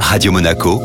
Radio Monaco,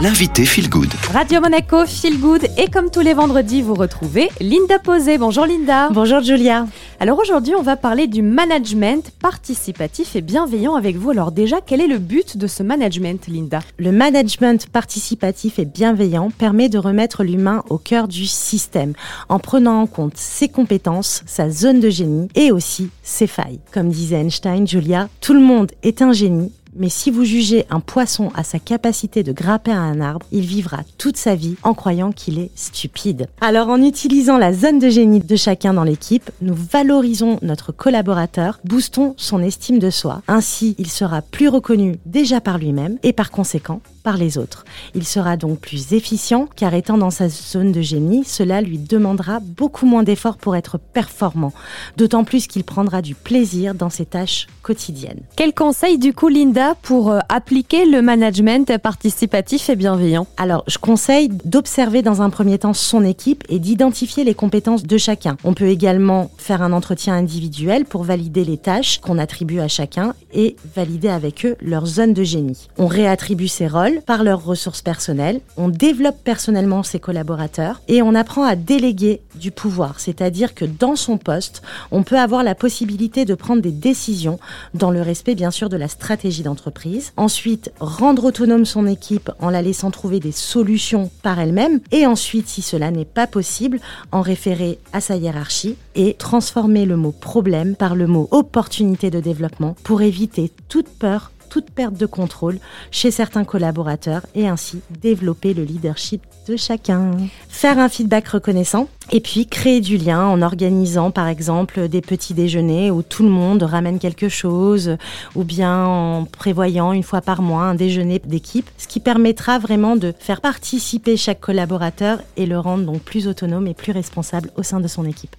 l'invité Feel Good. Radio Monaco, Feel Good. Et comme tous les vendredis, vous retrouvez Linda Posé. Bonjour Linda. Bonjour Julia. Alors aujourd'hui, on va parler du management participatif et bienveillant avec vous. Alors déjà, quel est le but de ce management, Linda? Le management participatif et bienveillant permet de remettre l'humain au cœur du système en prenant en compte ses compétences, sa zone de génie et aussi ses failles. Comme disait Einstein, Julia, tout le monde est un génie mais si vous jugez un poisson à sa capacité de grimper à un arbre, il vivra toute sa vie en croyant qu'il est stupide. Alors en utilisant la zone de génie de chacun dans l'équipe, nous valorisons notre collaborateur, boostons son estime de soi. Ainsi, il sera plus reconnu déjà par lui-même et par conséquent par les autres. Il sera donc plus efficient car étant dans sa zone de génie, cela lui demandera beaucoup moins d'efforts pour être performant, d'autant plus qu'il prendra du plaisir dans ses tâches quotidiennes. Quel conseil du coup Linda pour euh, appliquer le management participatif et bienveillant Alors, je conseille d'observer dans un premier temps son équipe et d'identifier les compétences de chacun. On peut également faire un entretien individuel pour valider les tâches qu'on attribue à chacun et valider avec eux leur zone de génie. On réattribue ses rôles par leurs ressources personnelles, on développe personnellement ses collaborateurs et on apprend à déléguer du pouvoir, c'est-à-dire que dans son poste, on peut avoir la possibilité de prendre des décisions dans le respect bien sûr de la stratégie d'entreprise. Ensuite, rendre autonome son équipe en la laissant trouver des solutions par elle-même et ensuite, si cela n'est pas possible, en référer à sa hiérarchie et transformer le mot problème par le mot opportunité de développement pour éviter toute peur toute perte de contrôle chez certains collaborateurs et ainsi développer le leadership de chacun. Faire un feedback reconnaissant et puis créer du lien en organisant par exemple des petits déjeuners où tout le monde ramène quelque chose ou bien en prévoyant une fois par mois un déjeuner d'équipe, ce qui permettra vraiment de faire participer chaque collaborateur et le rendre donc plus autonome et plus responsable au sein de son équipe.